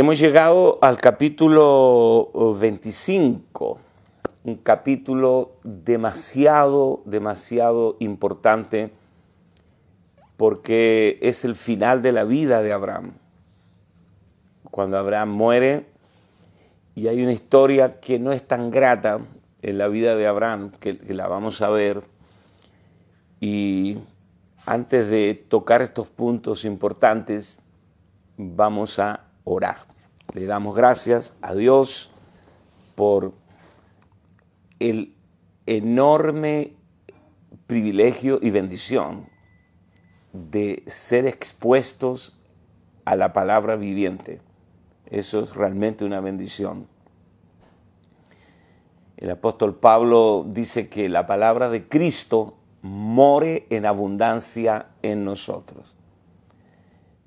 Hemos llegado al capítulo 25, un capítulo demasiado, demasiado importante porque es el final de la vida de Abraham. Cuando Abraham muere, y hay una historia que no es tan grata en la vida de Abraham, que, la vamos a ver, y antes de tocar estos puntos importantes, vamos a orar. Le damos gracias a Dios por el enorme privilegio y bendición de ser expuestos a la palabra viviente. Eso es realmente una bendición. El apóstol Pablo dice que la palabra de Cristo more en abundancia en nosotros.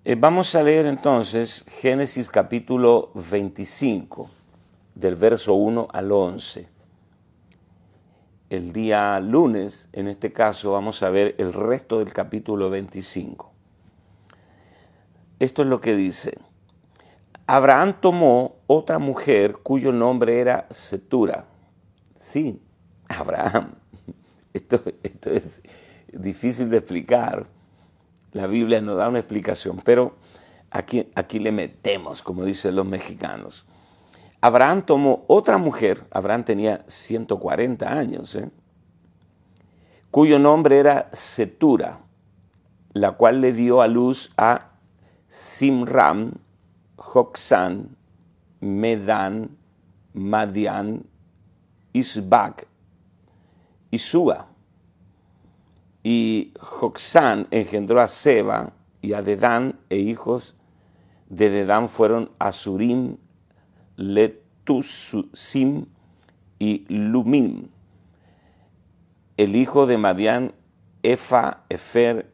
Eh, vamos a leer entonces Génesis capítulo 25, del verso 1 al 11. El día lunes, en este caso, vamos a ver el resto del capítulo 25. Esto es lo que dice. Abraham tomó otra mujer cuyo nombre era Setura. Sí, Abraham. Esto, esto es difícil de explicar la Biblia nos da una explicación, pero aquí, aquí le metemos, como dicen los mexicanos. Abraham tomó otra mujer, Abraham tenía 140 años, ¿eh? cuyo nombre era Setura, la cual le dio a luz a Simram, Joxan, Medan, Madian, Isbak y Suba. Y Joxán engendró a Seba y a Dedán, e hijos de Dedán fueron Asurim, Letusim y Lumim. El hijo de Madián, Efa, Efer,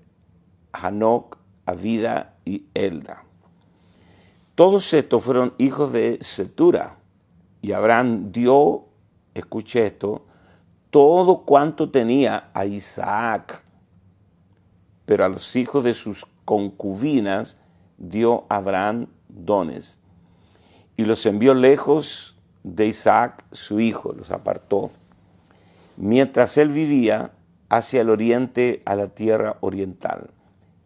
Hanok, Avida y Elda. Todos estos fueron hijos de Setura. Y Abraham dio, escuche esto, todo cuanto tenía a Isaac, pero a los hijos de sus concubinas dio Abraham dones y los envió lejos de Isaac su hijo, los apartó, mientras él vivía hacia el oriente a la tierra oriental.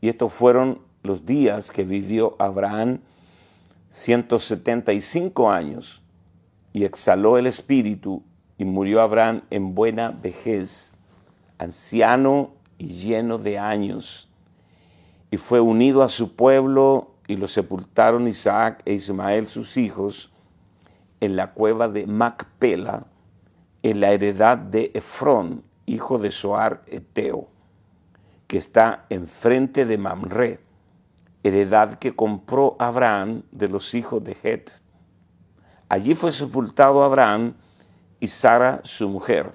Y estos fueron los días que vivió Abraham 175 años y exhaló el espíritu y murió Abraham en buena vejez, anciano y lleno de años, y fue unido a su pueblo y lo sepultaron Isaac e Ismael sus hijos en la cueva de Macpela, en la heredad de Efrón, hijo de Soar Eteo, que está enfrente de Mamre, heredad que compró Abraham de los hijos de Het. Allí fue sepultado Abraham y Sara su mujer.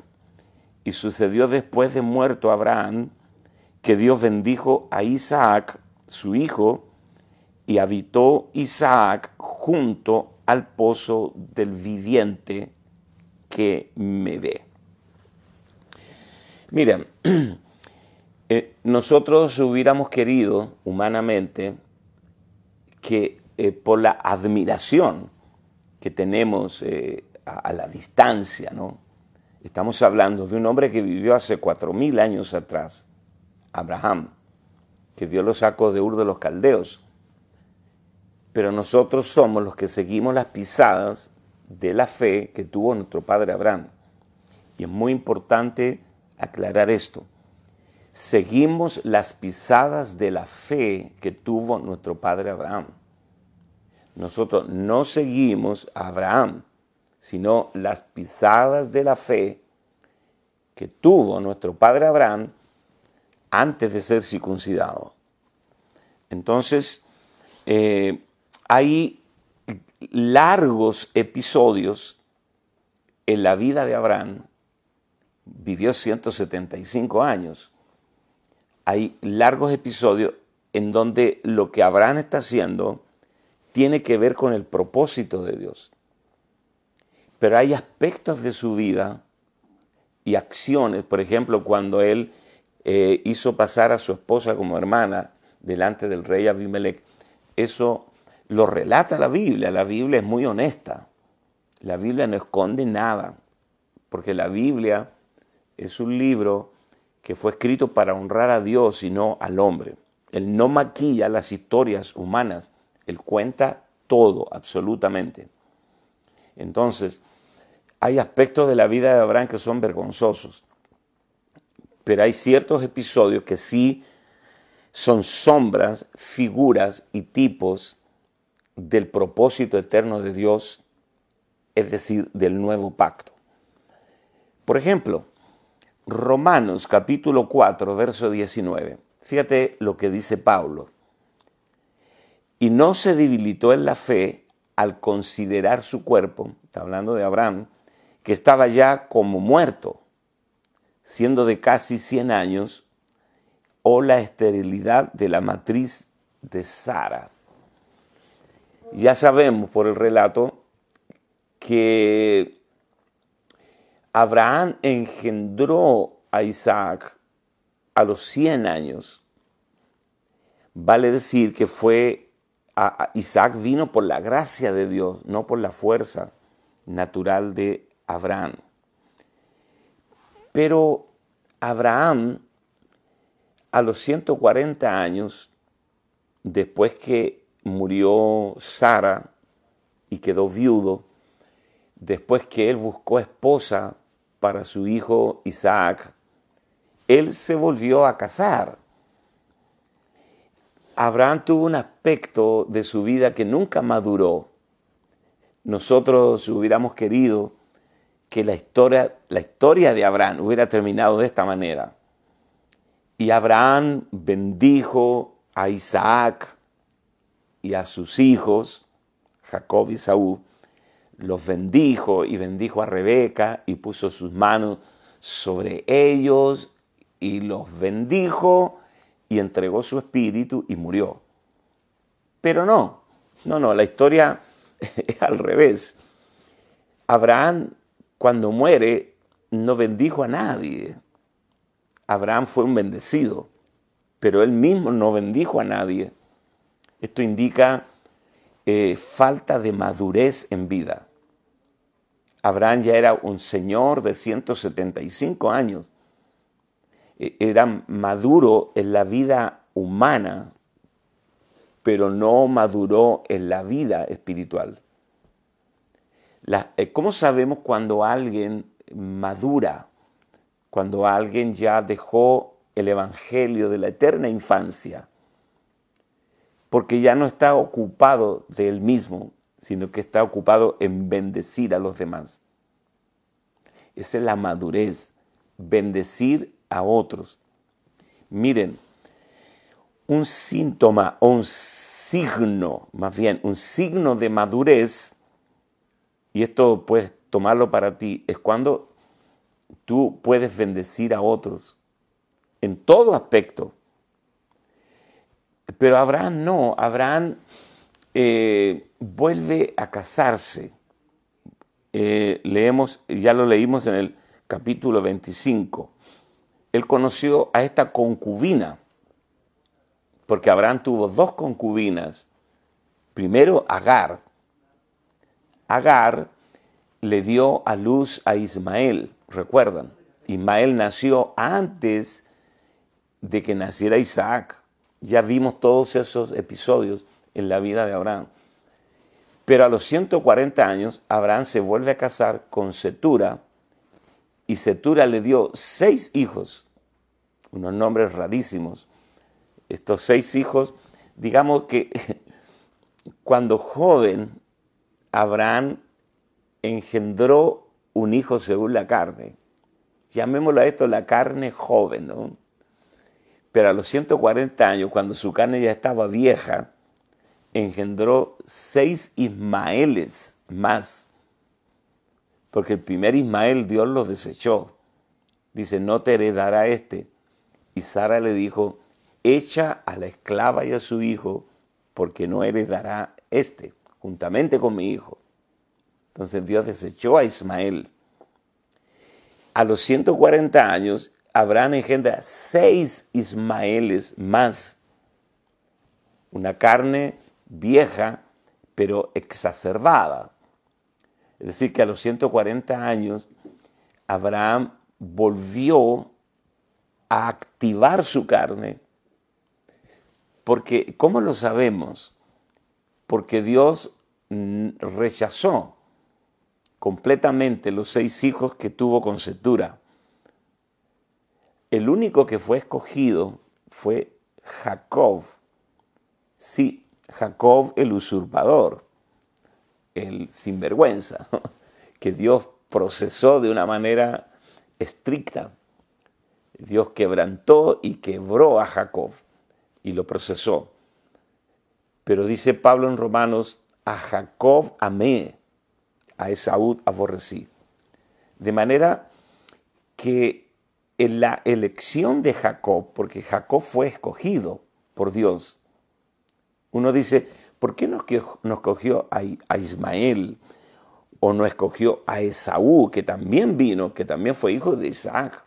Y sucedió después de muerto Abraham que Dios bendijo a Isaac, su hijo, y habitó Isaac junto al pozo del viviente que me ve. Miren, eh, nosotros hubiéramos querido humanamente que eh, por la admiración que tenemos eh, a, la distancia, ¿no? Estamos hablando de un hombre que vivió hace cuatro mil años atrás, Abraham, que Dios lo sacó de Ur de los Caldeos. Pero nosotros somos los que seguimos las pisadas de la fe que tuvo nuestro padre Abraham. Y es muy importante aclarar esto. Seguimos las pisadas de la fe que tuvo nuestro padre Abraham. Nosotros no seguimos a Abraham, sino las pisadas de la fe que tuvo nuestro padre Abraham antes de ser circuncidado. Entonces, eh, hay largos episodios en la vida de Abraham. Vivió 175 años. Hay largos episodios en donde lo que Abraham está haciendo tiene que ver con el propósito de Dios. Pero hay aspectos de su vida y acciones, por ejemplo, cuando él eh, hizo pasar a su esposa como hermana delante del rey Abimelech, eso lo relata la Biblia. La Biblia es muy honesta. La Biblia no esconde nada, porque la Biblia es un libro que fue escrito para honrar a Dios y no al hombre. Él no maquilla las historias humanas, él cuenta todo, absolutamente. Entonces, hay aspectos de la vida de Abraham que son vergonzosos, pero hay ciertos episodios que sí son sombras, figuras y tipos del propósito eterno de Dios, es decir, del nuevo pacto. Por ejemplo, Romanos capítulo 4, verso 19. Fíjate lo que dice Pablo. Y no se debilitó en la fe al considerar su cuerpo, está hablando de Abraham, que estaba ya como muerto, siendo de casi 100 años, o la esterilidad de la matriz de Sara. Ya sabemos por el relato que Abraham engendró a Isaac a los 100 años. Vale decir que fue Isaac vino por la gracia de Dios, no por la fuerza natural de Abraham. Pero Abraham, a los 140 años, después que murió Sara y quedó viudo, después que él buscó esposa para su hijo Isaac, él se volvió a casar. Abraham tuvo un aspecto de su vida que nunca maduró. Nosotros hubiéramos querido que la historia, la historia de Abraham hubiera terminado de esta manera. Y Abraham bendijo a Isaac y a sus hijos, Jacob y Saúl, los bendijo y bendijo a Rebeca y puso sus manos sobre ellos y los bendijo y entregó su espíritu y murió. Pero no, no, no, la historia es al revés. Abraham cuando muere no bendijo a nadie. Abraham fue un bendecido, pero él mismo no bendijo a nadie. Esto indica eh, falta de madurez en vida. Abraham ya era un señor de 175 años. E, era maduro en la vida humana, pero no maduró en la vida espiritual. Eh, ¿Cómo sabemos cuando alguien madura? Cuando alguien ya dejó el Evangelio de la eterna infancia, porque ya no está ocupado de él mismo, sino que está ocupado en bendecir a los demás. Esa es la madurez, bendecir a otros. Miren, un síntoma o un signo, más bien, un signo de madurez, y esto puedes tomarlo para ti, es cuando tú puedes bendecir a otros en todo aspecto. Pero Abraham no, Abraham eh, vuelve a casarse. Eh, leemos, ya lo leímos en el capítulo 25. Él conoció a esta concubina, porque Abraham tuvo dos concubinas. Primero Agar. Agar le dio a luz a Ismael, recuerdan. Ismael nació antes de que naciera Isaac. Ya vimos todos esos episodios en la vida de Abraham. Pero a los 140 años, Abraham se vuelve a casar con Setura y Setura le dio seis hijos, unos nombres rarísimos. Estos seis hijos, digamos que cuando joven, Abraham engendró un hijo según la carne. Llamémoslo a esto la carne joven, ¿no? Pero a los 140 años, cuando su carne ya estaba vieja, engendró seis Ismaeles más, porque el primer Ismael Dios lo desechó. Dice, no te heredará este. Y Sara le dijo, echa a la esclava y a su hijo, porque no heredará este, juntamente con mi hijo. Entonces Dios desechó a Ismael. A los 140 años, Abraham engendra seis Ismaeles más. Una carne vieja pero exacerbada. Es decir, que a los 140 años Abraham volvió a activar su carne. Porque, ¿cómo lo sabemos? Porque Dios rechazó completamente los seis hijos que tuvo con Setura. El único que fue escogido fue Jacob. Sí, Jacob el usurpador, el sinvergüenza, que Dios procesó de una manera estricta. Dios quebrantó y quebró a Jacob y lo procesó. Pero dice Pablo en Romanos, a Jacob amé, a Esaú aborrecí. De manera que en la elección de Jacob, porque Jacob fue escogido por Dios, uno dice, ¿por qué no escogió a Ismael o no escogió a Esaú, que también vino, que también fue hijo de Isaac?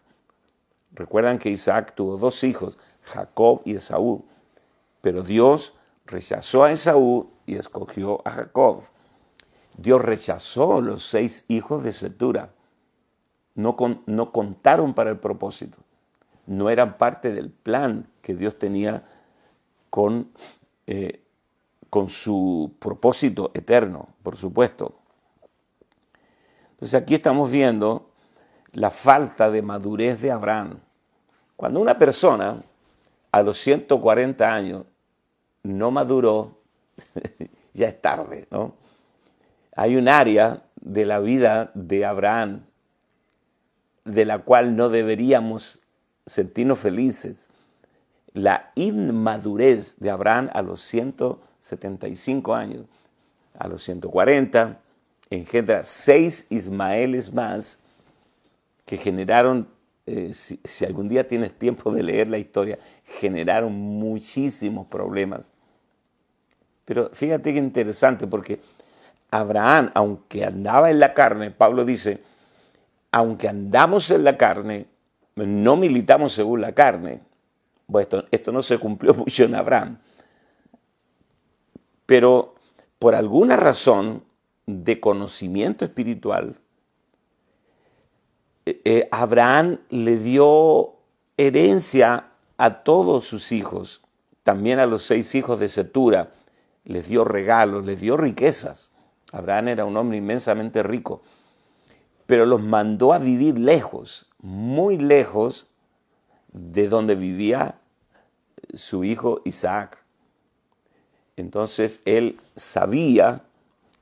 Recuerdan que Isaac tuvo dos hijos, Jacob y Esaú, pero Dios rechazó a Esaú y escogió a Jacob. Dios rechazó los seis hijos de Setura. No, no contaron para el propósito. No eran parte del plan que Dios tenía con, eh, con su propósito eterno, por supuesto. Entonces aquí estamos viendo la falta de madurez de Abraham. Cuando una persona a los 140 años no maduró, ya es tarde, ¿no? Hay un área de la vida de Abraham de la cual no deberíamos sentirnos felices. La inmadurez de Abraham a los 175 años, a los 140, engendra seis Ismaeles más que generaron, eh, si, si algún día tienes tiempo de leer la historia, generaron muchísimos problemas. Pero fíjate qué interesante, porque Abraham, aunque andaba en la carne, Pablo dice, aunque andamos en la carne, no militamos según la carne. Bueno, esto, esto no se cumplió mucho en Abraham. Pero por alguna razón de conocimiento espiritual, eh, eh, Abraham le dio herencia a todos sus hijos, también a los seis hijos de Setura, les dio regalos, les dio riquezas. Abraham era un hombre inmensamente rico, pero los mandó a vivir lejos, muy lejos de donde vivía su hijo Isaac. Entonces él sabía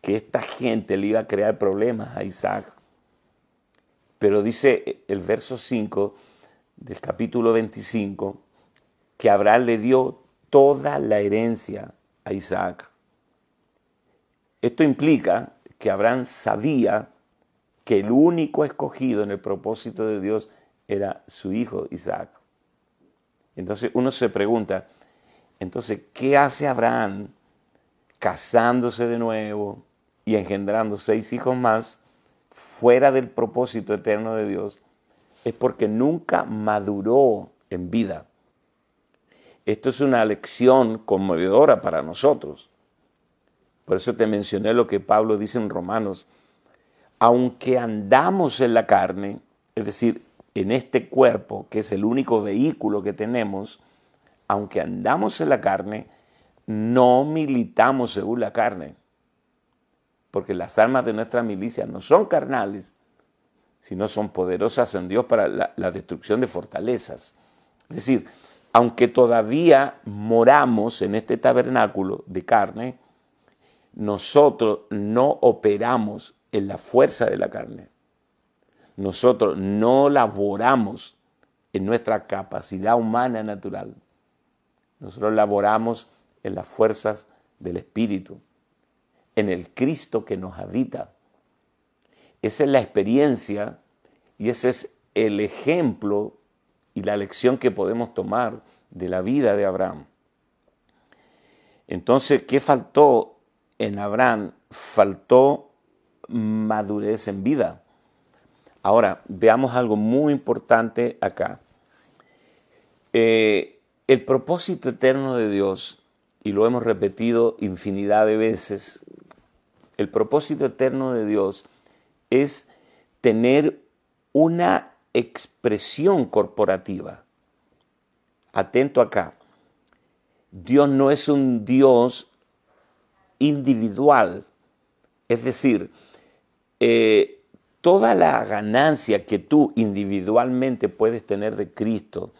que esta gente le iba a crear problemas a Isaac. Pero dice el verso 5 del capítulo 25 que Abraham le dio toda la herencia Isaac. Esto implica que Abraham sabía que el único escogido en el propósito de Dios era su hijo Isaac. Entonces uno se pregunta, entonces, ¿qué hace Abraham casándose de nuevo y engendrando seis hijos más fuera del propósito eterno de Dios? Es porque nunca maduró en vida. Esto es una lección conmovedora para nosotros. Por eso te mencioné lo que Pablo dice en Romanos. Aunque andamos en la carne, es decir, en este cuerpo, que es el único vehículo que tenemos, aunque andamos en la carne, no militamos según la carne. Porque las armas de nuestra milicia no son carnales, sino son poderosas en Dios para la, la destrucción de fortalezas. Es decir, aunque todavía moramos en este tabernáculo de carne, nosotros no operamos en la fuerza de la carne. Nosotros no laboramos en nuestra capacidad humana natural. Nosotros laboramos en las fuerzas del Espíritu, en el Cristo que nos habita. Esa es la experiencia y ese es el ejemplo y la lección que podemos tomar de la vida de Abraham. Entonces, ¿qué faltó en Abraham? Faltó madurez en vida. Ahora, veamos algo muy importante acá. Eh, el propósito eterno de Dios, y lo hemos repetido infinidad de veces el propósito eterno de Dios es tener una expresión corporativa. Atento acá. Dios no es un Dios individual. Es decir, eh, toda la ganancia que tú individualmente puedes tener de Cristo,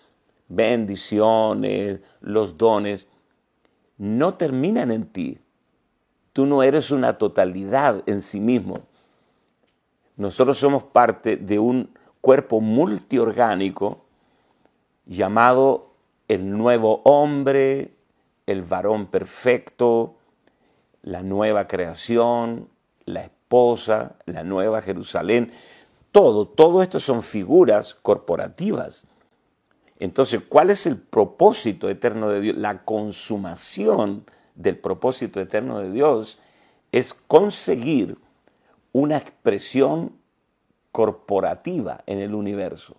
bendiciones, los dones, no terminan en ti. Tú no eres una totalidad en sí mismo. Nosotros somos parte de un cuerpo multiorgánico llamado el nuevo hombre, el varón perfecto, la nueva creación, la esposa, la nueva Jerusalén. Todo, todo esto son figuras corporativas. Entonces, ¿cuál es el propósito eterno de Dios? La consumación del propósito eterno de Dios es conseguir una expresión corporativa en el universo.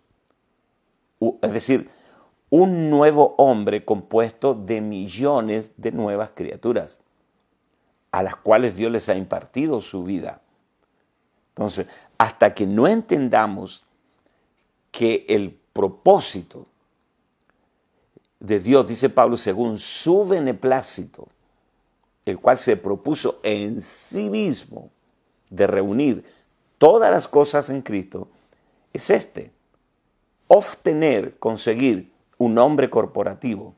Es decir, un nuevo hombre compuesto de millones de nuevas criaturas a las cuales Dios les ha impartido su vida. Entonces, hasta que no entendamos que el propósito de Dios, dice Pablo, según su beneplácito, el cual se propuso en sí mismo de reunir todas las cosas en Cristo, es este, obtener, conseguir un hombre corporativo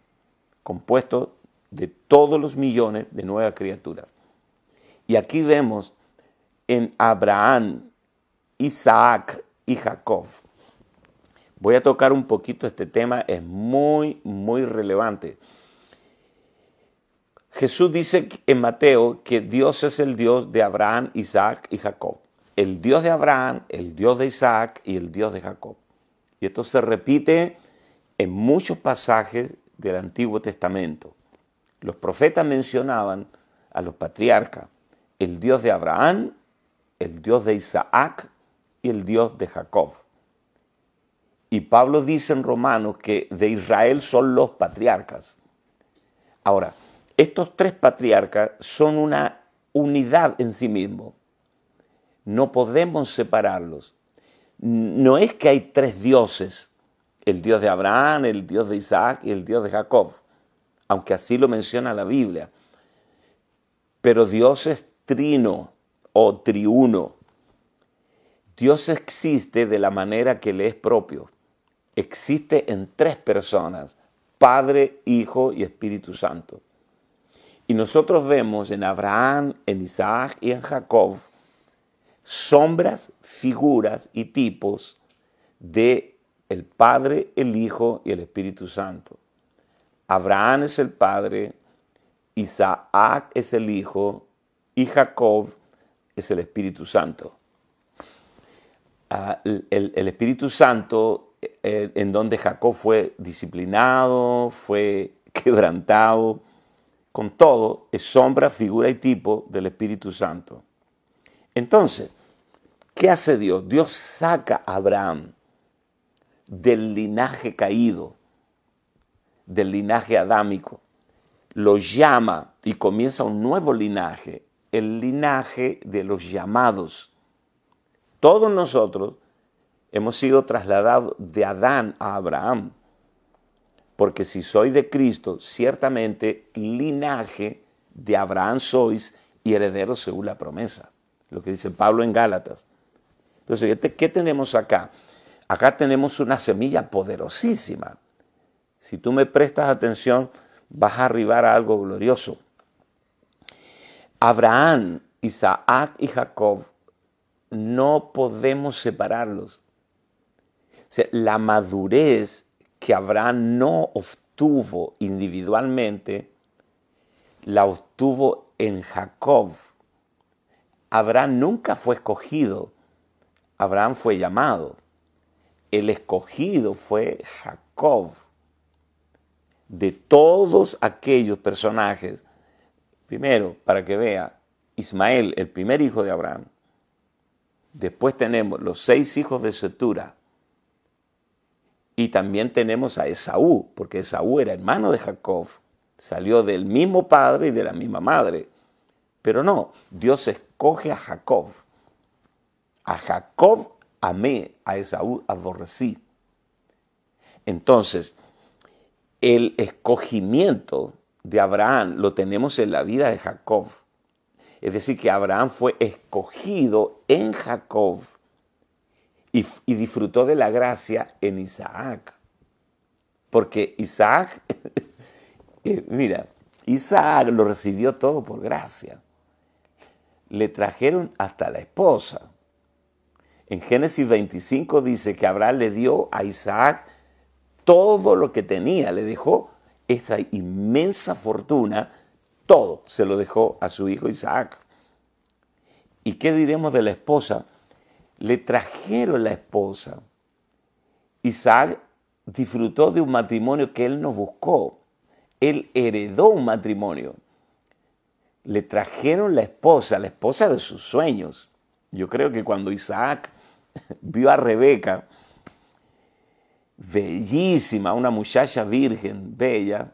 compuesto de todos los millones de nuevas criaturas. Y aquí vemos en Abraham, Isaac y Jacob. Voy a tocar un poquito este tema, es muy, muy relevante. Jesús dice en Mateo que Dios es el Dios de Abraham, Isaac y Jacob. El Dios de Abraham, el Dios de Isaac y el Dios de Jacob. Y esto se repite en muchos pasajes del Antiguo Testamento. Los profetas mencionaban a los patriarcas, el Dios de Abraham, el Dios de Isaac y el Dios de Jacob. Y Pablo dice en Romanos que de Israel son los patriarcas. Ahora, estos tres patriarcas son una unidad en sí mismos. No podemos separarlos. No es que hay tres dioses, el Dios de Abraham, el Dios de Isaac y el Dios de Jacob, aunque así lo menciona la Biblia. Pero Dios es trino o triuno. Dios existe de la manera que le es propio. Existe en tres personas, Padre, Hijo y Espíritu Santo. Y nosotros vemos en Abraham, en Isaac y en Jacob sombras, figuras y tipos de el Padre, el Hijo y el Espíritu Santo. Abraham es el Padre, Isaac es el Hijo y Jacob es el Espíritu Santo. Ah, el, Espíritu Santo, eh, en donde Jacob fue disciplinado, fue quebrantado, con todo, es sombra, figura y tipo del Espíritu Santo. Entonces, ¿qué hace Dios? Dios saca a Abraham del linaje caído, del linaje adámico, lo llama y comienza un nuevo linaje, el linaje de los llamados. Todos nosotros hemos sido trasladados de Adán a Abraham, porque si soy de Cristo, ciertamente linaje de Abraham sois y herederos según la promesa, lo que dice Pablo en Gálatas. Entonces, ¿qué tenemos acá? Acá tenemos una semilla poderosísima. Si tú me prestas atención, vas a arribar a algo glorioso. Abraham, Isaac y Jacob no podemos separarlos. la madurez que Abraham no obtuvo individualmente, la obtuvo en Jacob. Abraham nunca fue escogido, Abraham fue llamado. El escogido fue Jacob. De todos aquellos personajes Primero, para que vea, Ismael, el primer hijo de Abraham. Después tenemos los seis hijos de Setura. Y también tenemos a Esaú, porque Esaú era hermano de Jacob. Salió del mismo padre y de la misma madre. Pero no, Dios escoge a Jacob. A Jacob amé, a Esaú aborrecí. Entonces, el escogimiento de Abraham lo tenemos en la vida de Jacob. Es decir, que Abraham fue escogido en Jacob y, disfrutó de la gracia en Isaac. Porque Isaac, eh, mira, Isaac lo recibió todo por gracia. Le trajeron hasta la esposa. En Génesis 25 dice que Abraham le dio a Isaac todo lo que tenía, le dejó esa inmensa fortuna, todo se lo dejó a su hijo Isaac. ¿Y qué diremos de la esposa? Le trajeron la esposa. Isaac disfrutó de un matrimonio que él no buscó. Él heredó un matrimonio. Le trajeron la esposa, la esposa de sus sueños. Yo creo que cuando Isaac vio a Rebeca, bellísima, una muchacha virgen, bella,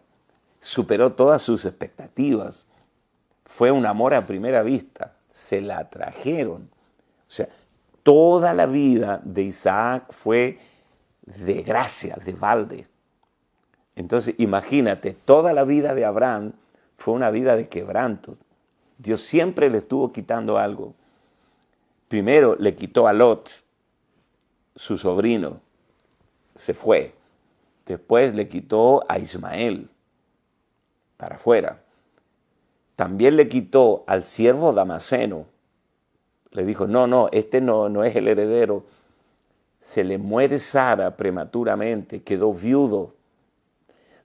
superó todas sus expectativas. Fue un amor a primera vista, se la trajeron. O sea, toda la vida de Isaac fue de gracia, de balde. Entonces, imagínate, toda la vida de Abraham fue una vida de quebranto. Dios siempre le estuvo quitando algo. Primero le quitó a Lot, su sobrino, se fue. Después le quitó a Ismael para afuera. También le quitó al siervo Damaseno. Le dijo, no, no, este no, no es el heredero. Se le muere Sara prematuramente, quedó viudo.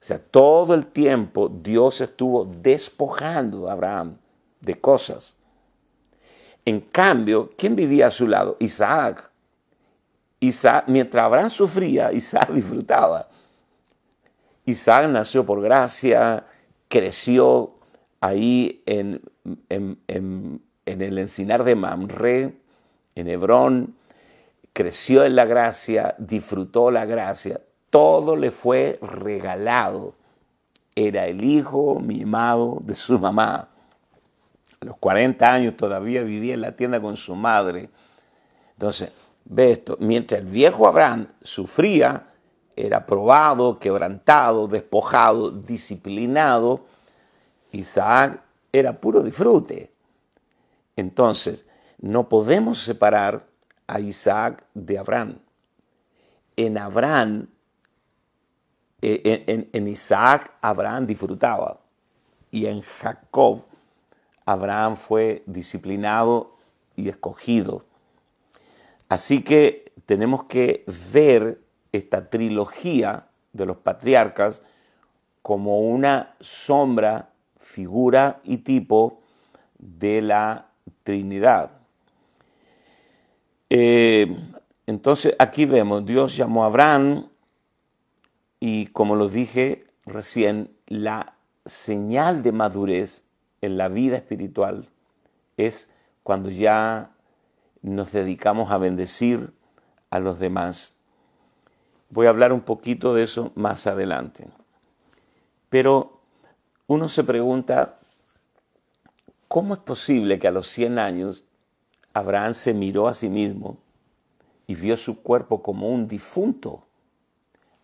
O sea, todo el tiempo Dios estuvo despojando a Abraham de cosas. En cambio, ¿quién vivía a su lado? Isaac. Isaac, mientras Abraham sufría, Isaac disfrutaba. Isaac nació por gracia, creció ahí en, en, el encinar de Mamre, en Hebrón, creció en la gracia, disfrutó la gracia, todo le fue regalado. Era el hijo mimado de su mamá. A los 40 años todavía vivía en la tienda con su madre. Entonces, Ve esto, mientras el viejo Abraham sufría, era probado, quebrantado, despojado, disciplinado, Isaac era puro disfrute. Entonces, no podemos separar a Isaac de Abraham. En Abraham, eh, en, Isaac, Abraham disfrutaba. Y en Jacob, Abraham fue disciplinado y escogido. Así que tenemos que ver esta trilogía de los patriarcas como una sombra, figura y tipo de la Trinidad. Eh, entonces aquí vemos, Dios llamó a Abraham y como lo dije recién, la señal de madurez en la vida espiritual es cuando ya nos dedicamos a bendecir a los demás. Voy a hablar un poquito de eso más adelante. Pero uno se pregunta, ¿cómo es posible que a los 100 años Abraham se miró a sí mismo y vio su cuerpo como un difunto?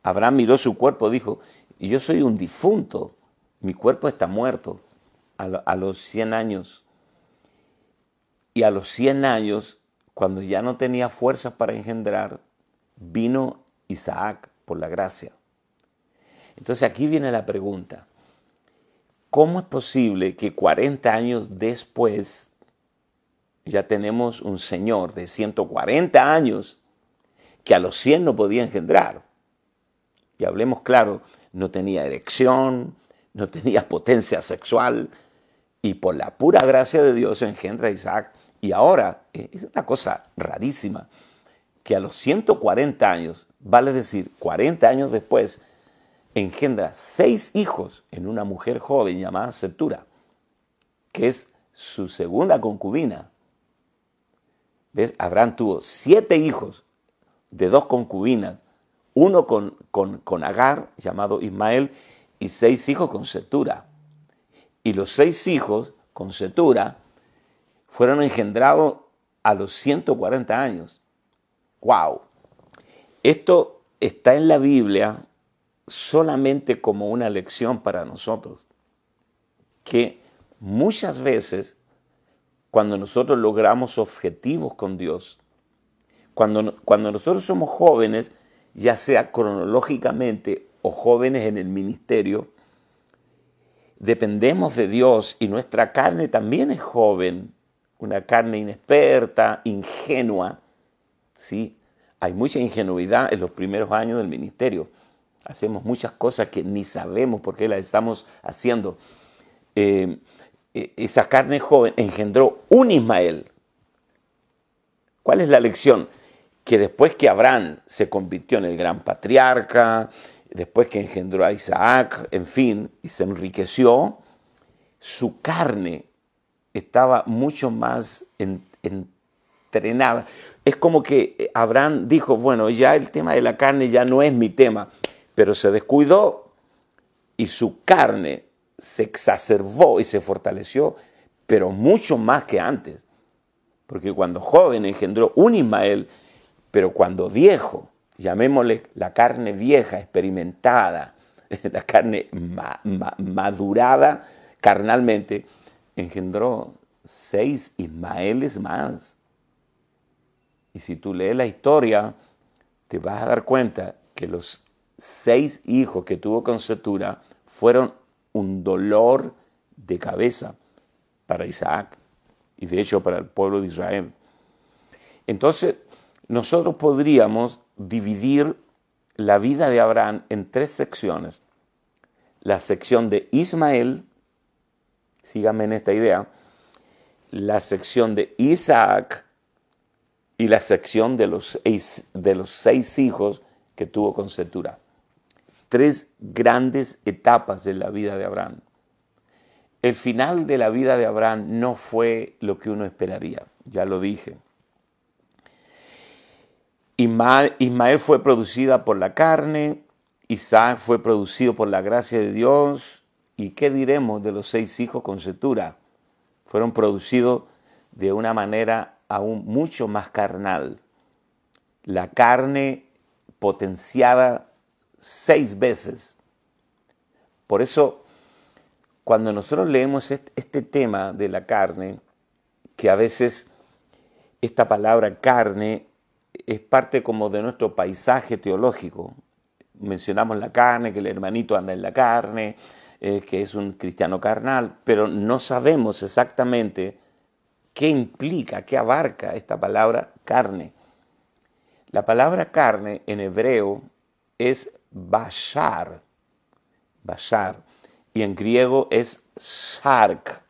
Abraham miró su cuerpo, dijo, yo soy un difunto, mi cuerpo está muerto a, los 100 años. Y a los 100 años cuando ya no tenía fuerzas para engendrar, vino Isaac por la gracia. Entonces aquí viene la pregunta. ¿Cómo es posible que 40 años después ya tenemos un señor de 140 años que a los 100 no podía engendrar? Y hablemos claro, no tenía erección, no tenía potencia sexual, y por la pura gracia de Dios engendra a Isaac y ahora eh, es una cosa rarísima que a los 140 años, vale decir 40 años después, engendra seis hijos en una mujer joven llamada Septura, que es su segunda concubina. ¿Ves? Abraham tuvo siete hijos de dos concubinas, uno con, con, Agar, llamado Ismael, y seis hijos con Septura. Y los seis hijos con Setura fueron engendrados a los 140 años. ¡Wow! Esto está en la Biblia solamente como una lección para nosotros, que muchas veces cuando nosotros logramos objetivos con Dios, cuando, cuando nosotros somos jóvenes, ya sea cronológicamente o jóvenes en el ministerio, dependemos de Dios y nuestra carne también es joven, una carne inexperta, ingenua. ¿sí? Hay mucha ingenuidad en los primeros años del ministerio. Hacemos muchas cosas que ni sabemos por qué las estamos haciendo. Eh, eh, esa carne joven engendró un Ismael. ¿Cuál es la lección? Que después que Abraham se convirtió en el gran patriarca, después que engendró a Isaac, en fin, y se enriqueció, su carne estaba mucho más entrenada. Es como que Abraham dijo, bueno, ya el tema de la carne ya no es mi tema, pero se descuidó y su carne se exacerbó y se fortaleció, pero mucho más que antes. Porque cuando joven engendró un Ismael, pero cuando viejo llamémosle la carne vieja, experimentada, la carne madurada carnalmente, engendró seis Ismaeles más. Y si tú lees la historia, te vas a dar cuenta que los seis hijos que tuvo con Setura fueron un dolor de cabeza para Isaac y de hecho para el pueblo de Israel. Entonces, nosotros podríamos dividir la vida de Abraham en tres secciones. La sección de Ismael, síganme en esta idea, la sección de Isaac y la sección de los seis, de los seis hijos que tuvo con Setura. Tres grandes etapas de la vida de Abraham. El final de la vida de Abraham no fue lo que uno esperaría, ya lo dije. Ismael fue producida por la carne, Isaac fue producido por la gracia de Dios. ¿Y qué diremos de los seis hijos con Setura? Fueron producidos de una manera aún mucho más carnal. La carne potenciada seis veces. Por eso, cuando nosotros leemos este tema de la carne, que a veces esta palabra carne es parte como de nuestro paisaje teológico. Mencionamos la carne, que el hermanito anda en la carne, eh, que es un cristiano carnal, pero no sabemos exactamente qué implica, qué abarca esta palabra carne. La palabra carne en hebreo es bashar, bashar, y en griego es sark,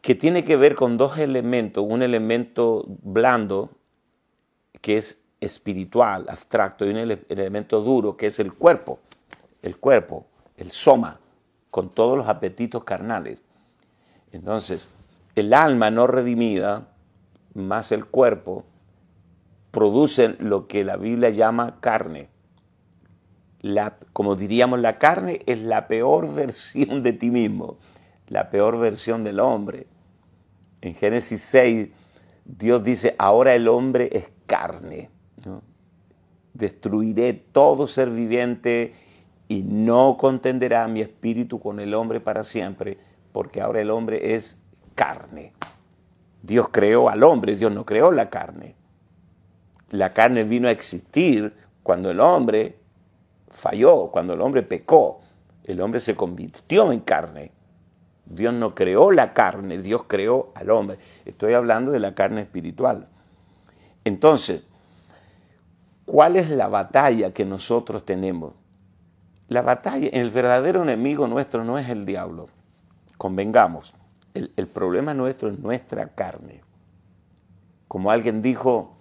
que tiene que ver con dos elementos, un elemento blando que es espiritual, abstracto, y un elemento duro, que es el cuerpo, el cuerpo, el soma, con todos los apetitos carnales. Entonces, el alma no redimida, más el cuerpo, producen lo que la Biblia llama carne. La, como diríamos, la carne es la peor versión de ti mismo, la peor versión del hombre. En Génesis 6, Dios dice, ahora el hombre es carne. Destruiré todo ser viviente y no contenderá mi espíritu con el hombre para siempre, porque ahora el hombre es carne. Dios creó al hombre, Dios no creó la carne. La carne vino a existir cuando el hombre falló, cuando el hombre pecó. El hombre se convirtió en carne. Dios no creó la carne, Dios creó al hombre. Estoy hablando de la carne espiritual. Entonces, ¿cuál es la batalla que nosotros tenemos? La batalla, el verdadero enemigo nuestro no es el diablo, convengamos. El, el problema nuestro es nuestra carne. Como alguien dijo,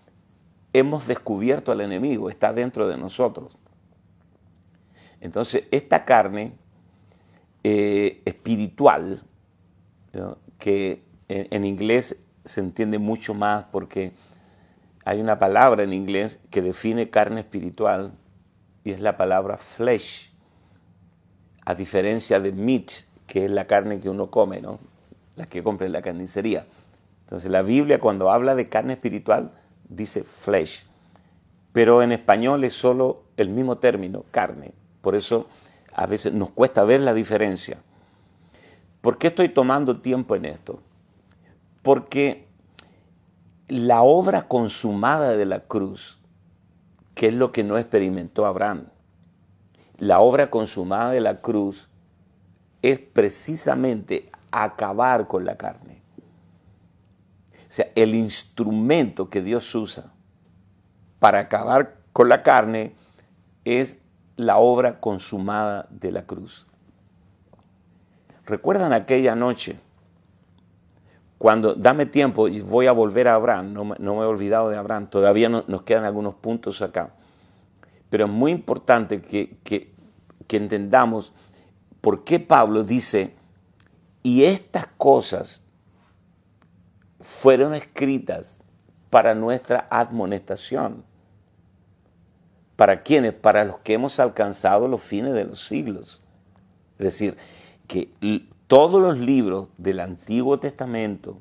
hemos descubierto al enemigo, está dentro de nosotros. Entonces, esta carne eh, espiritual, que en, inglés se entiende mucho más porque hay una palabra en inglés que define carne espiritual y es la palabra flesh, a diferencia de meat, que es la carne que uno come, ¿no? la que compra en la carnicería. Entonces la Biblia cuando habla de carne espiritual dice flesh, pero en español es solo el mismo término, carne. Por eso a veces nos cuesta ver la diferencia. ¿Por qué estoy tomando tiempo en esto? Porque la obra consumada de la cruz, que es lo que no experimentó Abraham, la obra consumada de la cruz es precisamente acabar con la carne. O sea, el instrumento que Dios usa para acabar con la carne es la obra consumada de la cruz. ¿Recuerdan aquella noche? Cuando, dame tiempo y voy a volver a Abraham, no me, he olvidado de Abraham, todavía nos quedan algunos puntos acá. Pero es muy importante que, que entendamos por qué Pablo dice, y estas cosas fueron escritas para nuestra admonestación. ¿Para quiénes? Para los que hemos alcanzado los fines de los siglos. Es decir, que todos los libros del Antiguo Testamento,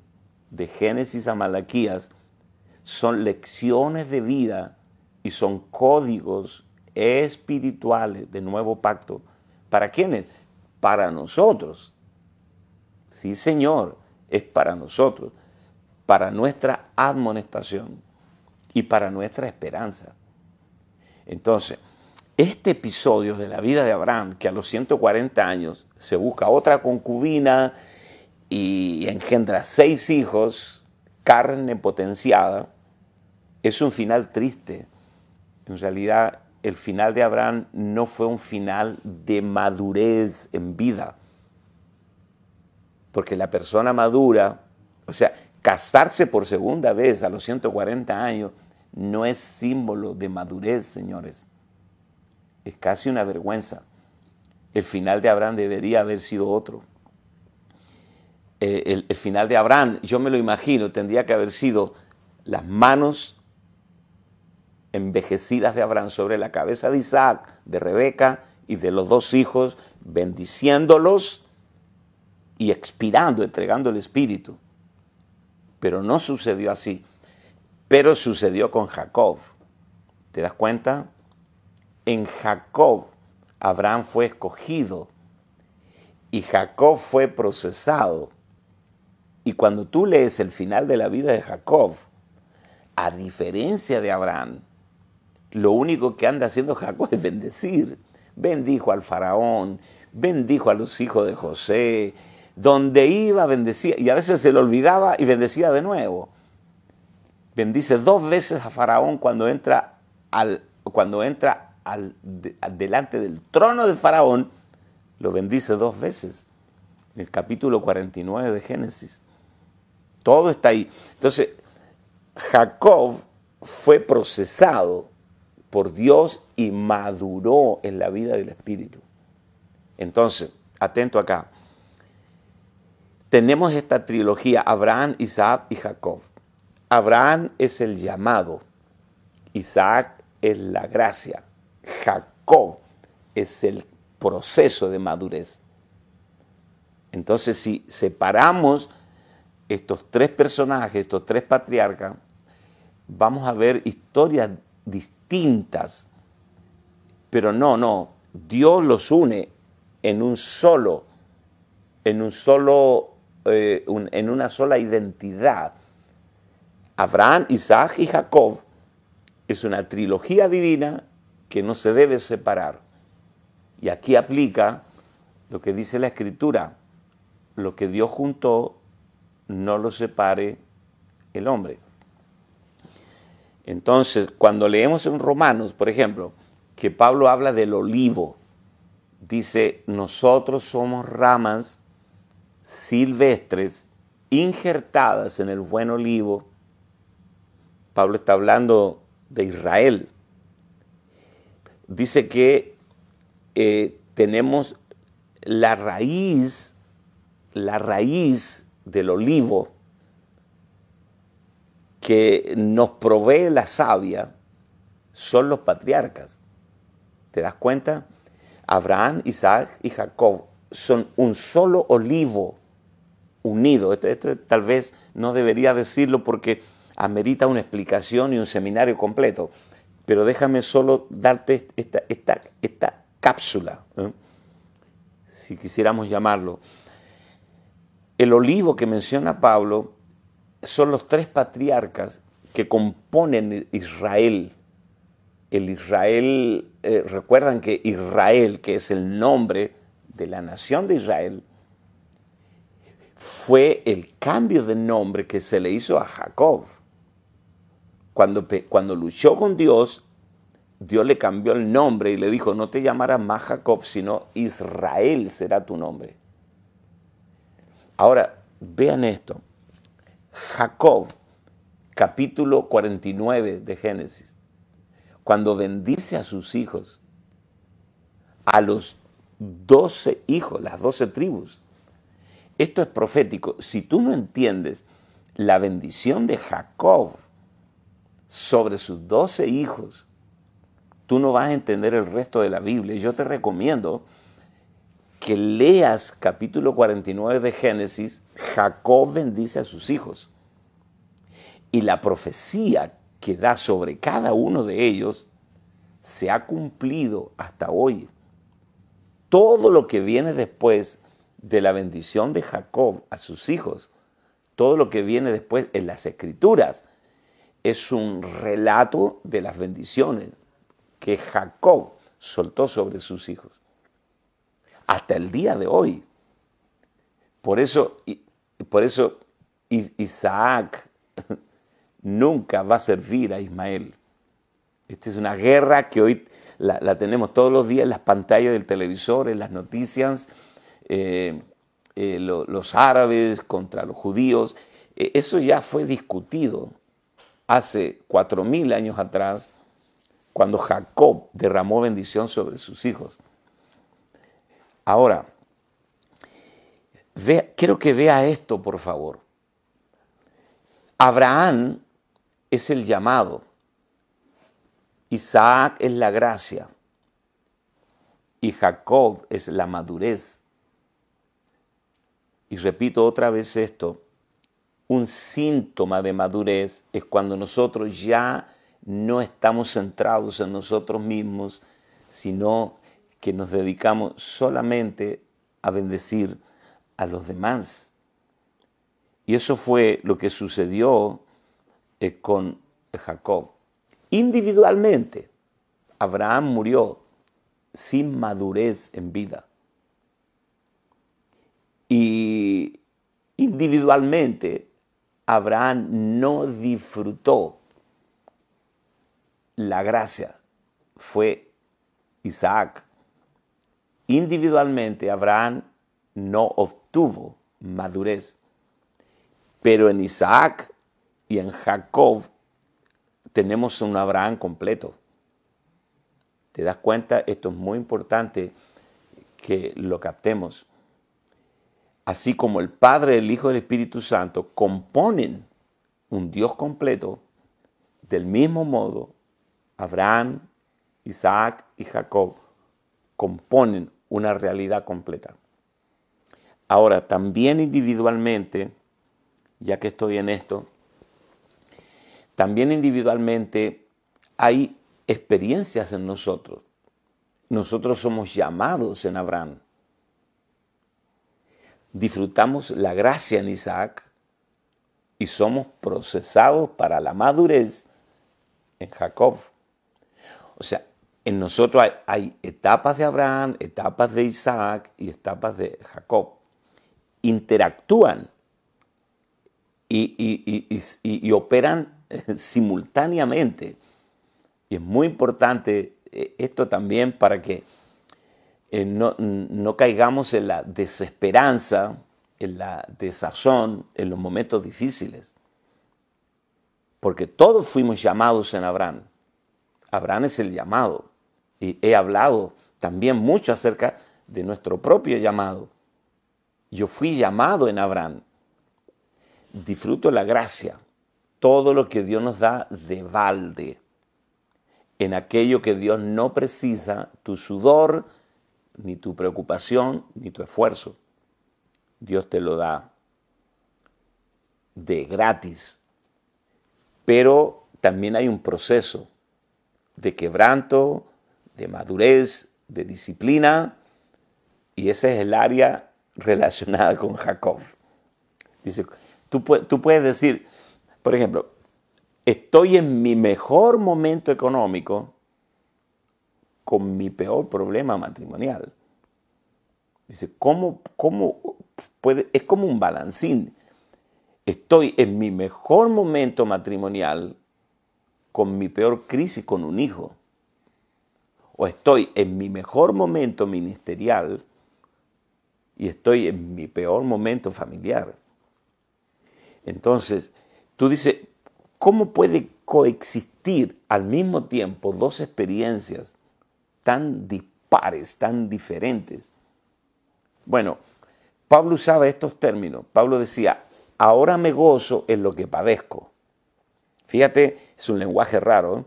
de Génesis a Malaquías, son lecciones de vida y son códigos espirituales de nuevo pacto. ¿Para quiénes? Para nosotros. Sí, Señor, es para nosotros, para nuestra admonestación y para nuestra esperanza. Entonces, este episodio de la vida de Abraham, que a los 140 años se busca otra concubina y engendra seis hijos, carne potenciada, es un final triste. En realidad, el final de Abraham no fue un final de madurez en vida. Porque la persona madura, o sea, casarse por segunda vez a los 140 años no es símbolo de madurez, señores. Es casi una vergüenza. El final de Abraham debería haber sido otro. Eh, el, el final de Abraham, yo me lo imagino, tendría que haber sido las manos envejecidas de Abraham sobre la cabeza de Isaac, de Rebeca y de los dos hijos, bendiciéndolos y expirando, entregando el Espíritu. Pero no sucedió así. Pero sucedió con Jacob. ¿Te das cuenta? En Jacob Abraham fue escogido y Jacob fue procesado. Y cuando tú lees el final de la vida de Jacob, a diferencia de Abraham, lo único que anda haciendo Jacob es bendecir. Bendijo al faraón, bendijo a los hijos de José, donde iba bendecía, y a veces se le olvidaba y bendecía de nuevo. Bendice dos veces a faraón cuando entra, al, cuando entra al, delante del trono de faraón, lo bendice dos veces. En el capítulo 49 de Génesis. Todo está ahí. Entonces, Jacob fue procesado por Dios y maduró en la vida del Espíritu. Entonces, atento acá. Tenemos esta trilogía, Abraham, Isaac y Jacob. Abraham es el llamado, Isaac es la gracia, Jacob es el proceso de madurez. Entonces, si separamos estos tres personajes, estos tres patriarcas, vamos a ver historias distintas. Pero no, no, Dios los une en un solo, en un solo, eh, en una sola identidad. Abraham, Isaac y Jacob es una trilogía divina que no se debe separar. Y aquí aplica lo que dice la Escritura, lo que Dios juntó, no lo separe el hombre. Entonces, cuando leemos en Romanos, por ejemplo, que Pablo habla del olivo, dice, nosotros somos ramas silvestres injertadas en el buen olivo. Pablo está hablando de Israel. Dice que eh, tenemos la raíz, la raíz del olivo que nos provee la savia son los patriarcas. ¿Te das cuenta? Abraham, Isaac y Jacob son un solo olivo unido. Esto, tal vez no debería decirlo porque amerita una explicación y un seminario completo, pero déjame solo darte esta, esta, esta cápsula, ¿eh? si quisiéramos llamarlo. El olivo que menciona Pablo son los tres patriarcas que componen Israel. El Israel, eh, recuerdan que Israel, que es el nombre de la nación de Israel, fue el cambio de nombre que se le hizo a Jacob. Cuando, cuando luchó con Dios, Dios le cambió el nombre y le dijo, no te llamarás más Jacob, sino Israel será tu nombre. Ahora, vean esto. Jacob, capítulo 49 de Génesis, cuando bendice a sus hijos, a los doce hijos, las doce tribus, esto es profético. Si tú no entiendes la bendición de Jacob sobre sus doce hijos, tú no vas a entender el resto de la Biblia. Yo te recomiendo que leas capítulo 49 de Génesis, Jacob bendice a sus hijos. Y la profecía que da sobre cada uno de ellos se ha cumplido hasta hoy. Todo lo que viene después de la bendición de Jacob a sus hijos, todo lo que viene después en las escrituras, es un relato de las bendiciones que Jacob soltó sobre sus hijos. Hasta el día de hoy. Por eso, por eso Isaac nunca va a servir a Ismael. Esta es una guerra que hoy la, tenemos todos los días en las pantallas del televisor, en las noticias, eh, eh, los árabes contra los judíos. Eh, eso ya fue discutido hace cuatro mil años atrás, cuando Jacob derramó bendición sobre sus hijos. Ahora, quiero que vea esto, por favor. Abraham es el llamado. Isaac es la gracia. Y Jacob es la madurez. Y repito otra vez esto, un síntoma de madurez es cuando nosotros ya no estamos centrados en nosotros mismos, sino que nos dedicamos solamente a bendecir a los demás. Y eso fue lo que sucedió eh, con Jacob. Individualmente, Abraham murió sin madurez en vida. Y individualmente, Abraham no disfrutó la gracia, fue Isaac. Individualmente, Abraham no obtuvo madurez, pero en Isaac y en Jacob tenemos un Abraham completo. ¿Te das cuenta? Esto es muy importante que lo captemos así como el Padre, el Hijo y el Espíritu Santo componen un Dios completo, del mismo modo, Abraham, Isaac y Jacob componen una realidad completa. Ahora, también individualmente, ya que estoy en esto, también individualmente hay experiencias en nosotros. Nosotros somos llamados en Abraham disfrutamos la gracia en Isaac y somos procesados para la madurez en Jacob. O sea, en nosotros hay, etapas de Abraham, etapas de Isaac y etapas de Jacob. Interactúan y operan simultáneamente. Y es muy importante eh, esto también para que eh, no, caigamos en la desesperanza, en la desazón, en los momentos difíciles. Porque todos fuimos llamados en Abraham. Abraham es el llamado. Y he hablado también mucho acerca de nuestro propio llamado. Yo fui llamado en Abraham. Disfruto la gracia, todo lo que Dios nos da de balde. En aquello que Dios no precisa, tu sudor, ni tu preocupación, ni tu esfuerzo. Dios te lo da de gratis. Pero también hay un proceso de quebranto, de madurez, de disciplina, y ese es el área relacionada con Jacob. Dice, tú, tú puedes decir, por ejemplo, estoy en mi mejor momento económico con mi peor problema matrimonial. Dice, ¿cómo, cómo puede? Es como un balancín. Estoy en mi mejor momento matrimonial con mi peor crisis con un hijo. O estoy en mi mejor momento ministerial y estoy en mi peor momento familiar. Entonces, tú dices, ¿cómo puede coexistir al mismo tiempo dos experiencias tan dispares, tan diferentes? Bueno, Pablo usaba estos términos. Pablo decía, ahora me gozo en lo que padezco. Fíjate, es un lenguaje raro. ¿eh?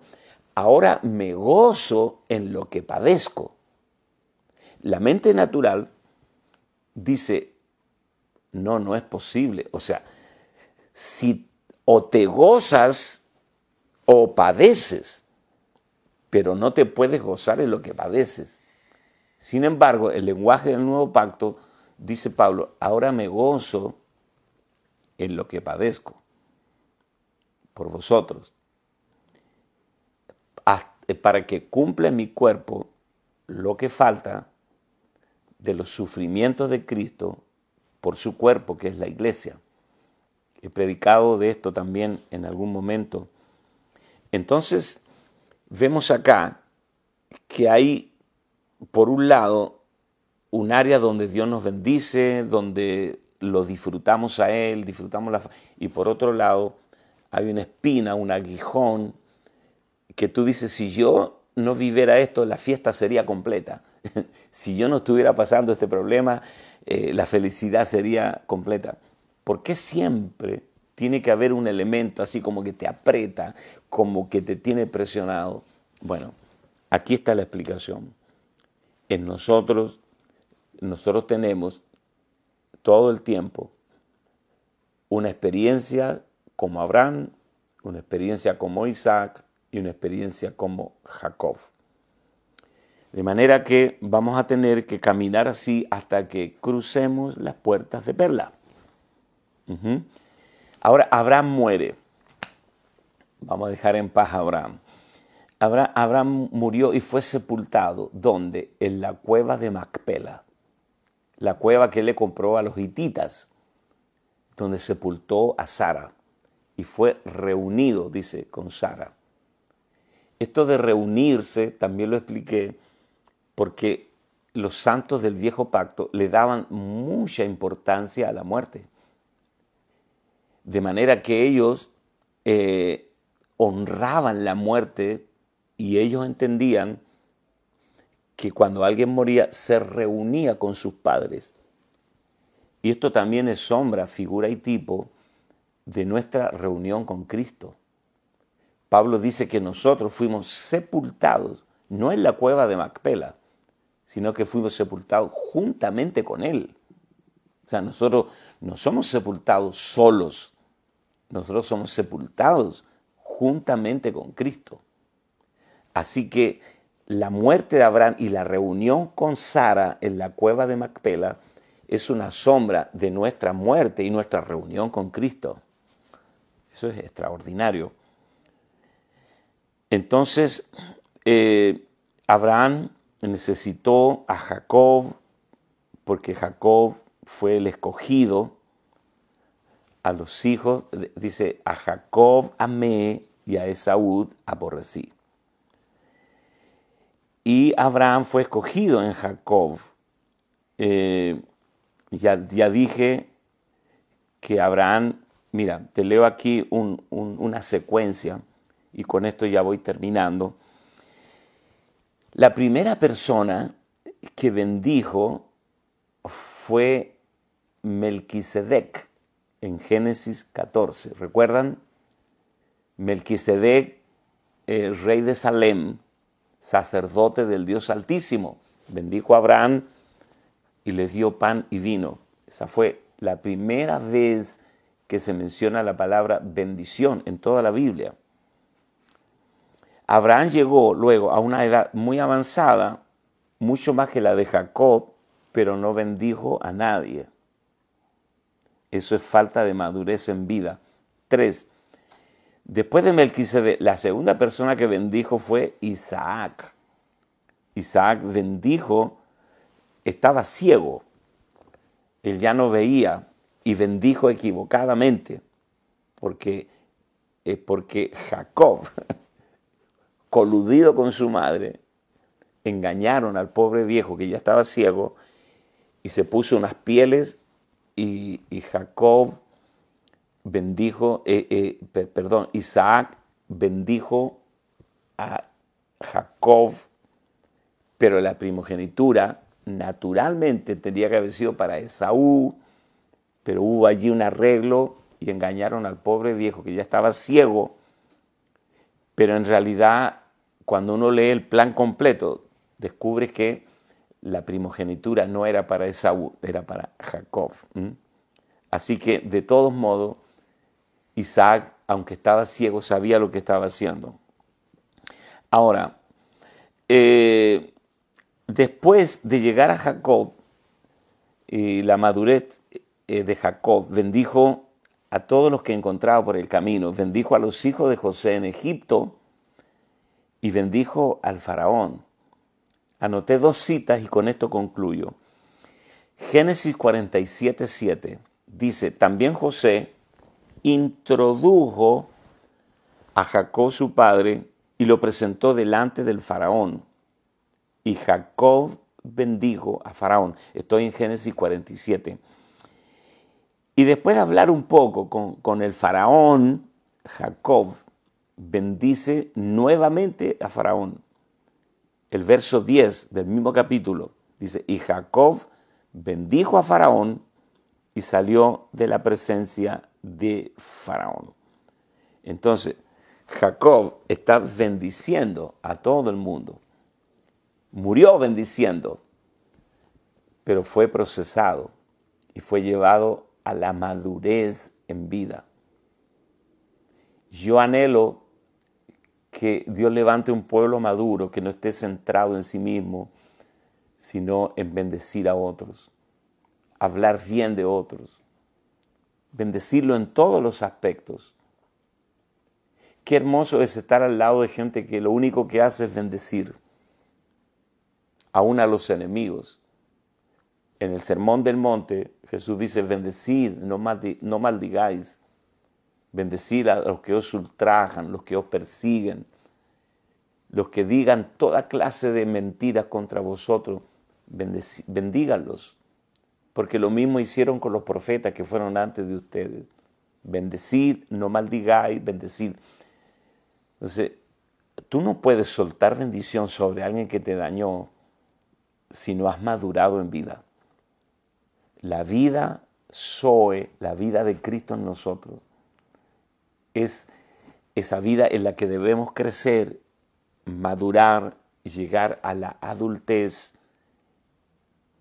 Ahora me gozo en lo que padezco. La mente natural dice, no, no es posible. O sea, si o te gozas o padeces, pero no te puedes gozar en lo que padeces. Sin embargo, el lenguaje del nuevo pacto, dice Pablo, ahora me gozo en lo que padezco por vosotros, para que cumpla en mi cuerpo lo que falta de los sufrimientos de Cristo por su cuerpo, que es la iglesia. He predicado de esto también en algún momento. Entonces, vemos acá que hay, por un lado, un área donde Dios nos bendice, donde lo disfrutamos a Él, disfrutamos la... Y por otro lado, hay una espina, un aguijón, que tú dices, si yo no viviera esto, la fiesta sería completa. si yo no estuviera pasando este problema, eh, la felicidad sería completa. ¿Por qué siempre tiene que haber un elemento así como que te aprieta, como que te tiene presionado? Bueno, aquí está la explicación. En nosotros, nosotros tenemos todo el tiempo una experiencia como Abraham, una experiencia como Isaac y una experiencia como Jacob. De manera que vamos a tener que caminar así hasta que crucemos las puertas de Perla. Ahora Abraham muere. Vamos a dejar en paz a Abraham. Abraham. Murió y fue sepultado. ¿Dónde? En la cueva de Macpela. La cueva que le compró a los hititas, donde sepultó a Sara. Y fue reunido, dice, con Sara. Esto de reunirse, también lo expliqué, porque los santos del viejo pacto le daban mucha importancia a la muerte. De manera que ellos eh, honraban la muerte y ellos entendían que cuando alguien moría se reunía con sus padres. Y esto también es sombra, figura y tipo de nuestra reunión con Cristo. Pablo dice que nosotros fuimos sepultados, no en la cueva de Macpela, sino que fuimos sepultados juntamente con Él. O sea, nosotros no somos sepultados solos, nosotros somos sepultados juntamente con Cristo. Así que la muerte de Abraham y la reunión con Sara en la cueva de Macpela es una sombra de nuestra muerte y nuestra reunión con Cristo. Eso es extraordinario. Entonces, eh, Abraham necesitó a Jacob, porque Jacob fue el escogido, a los hijos, dice, a Jacob amé y a Esaú aborrecí. Y Abraham fue escogido en Jacob. Eh, ya, ya, dije que Abraham, mira, te leo aquí una secuencia y con esto ya voy terminando. La primera persona que bendijo fue Melquisedec en Génesis 14. ¿Recuerdan? Melquisedec, el rey de Salem, sacerdote del Dios Altísimo, bendijo a Abraham y le dio pan y vino. Esa fue la primera vez que se menciona la palabra bendición en toda la Biblia. Abraham llegó luego a una edad muy avanzada, mucho más que la de Jacob, pero no bendijo a nadie. Eso es falta de madurez en vida. Tres, después de Melquisedec, la segunda persona que bendijo fue Isaac. Isaac bendijo, estaba ciego, él ya no veía y bendijo equivocadamente, porque, eh, porque Jacob coludido con su madre, engañaron al pobre viejo que ya estaba ciego y se puso unas pieles y, Jacob bendijo, eh, eh, perdón, Isaac bendijo a Jacob, pero la primogenitura naturalmente tendría que haber sido para Esaú, pero hubo allí un arreglo y engañaron al pobre viejo que ya estaba ciego, pero en realidad cuando uno lee el plan completo, descubre que la primogenitura no era para Esaú, era para Jacob. Así que, de todos modos, Isaac, aunque estaba ciego, sabía lo que estaba haciendo. Ahora, eh, después de llegar a Jacob, y la madurez eh, de Jacob bendijo a todos los que encontraba por el camino, bendijo a los hijos de José en Egipto, y bendijo al faraón. Anoté dos citas y con esto concluyo. Génesis 47, 7 dice, también José introdujo a Jacob su padre y lo presentó delante del faraón. Y Jacob bendijo a faraón. Estoy en Génesis 47. Y después de hablar un poco con, con el faraón, Jacob bendice nuevamente a Faraón. El verso 10 del mismo capítulo dice, y Jacob bendijo a Faraón y salió de la presencia de Faraón. Entonces, Jacob está bendiciendo a todo el mundo. Murió bendiciendo, pero fue procesado y fue llevado a la madurez en vida. Yo anhelo que Dios levante un pueblo maduro que no esté centrado en sí mismo, sino en bendecir a otros, hablar bien de otros, bendecirlo en todos los aspectos. Qué hermoso es estar al lado de gente que lo único que hace es bendecir, aún a los enemigos. En el Sermón del Monte, Jesús dice, bendecid, no, no maldigáis bendecir a los que os ultrajan, los que os persiguen, los que digan toda clase de mentiras contra vosotros, bendíganlos, porque lo mismo hicieron con los profetas que fueron antes de ustedes. Bendecid, no maldigáis, bendecid. Entonces, tú no puedes soltar bendición sobre alguien que te dañó si no has madurado en vida. La vida Zoe, la vida de Cristo en nosotros, es esa vida en la que debemos crecer, madurar, llegar a la adultez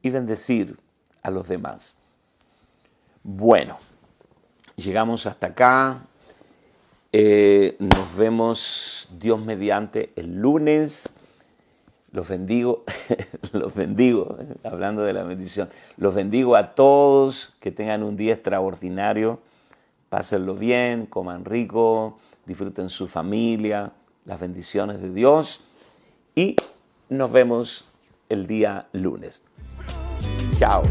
y bendecir a los demás. Bueno, llegamos hasta acá. Eh, nos vemos Dios mediante el lunes. Los bendigo, los bendigo, hablando de la bendición, los bendigo a todos, que tengan un día extraordinario Pásenlo bien, coman rico, disfruten su familia, las bendiciones de Dios y nos vemos el día lunes. Chao.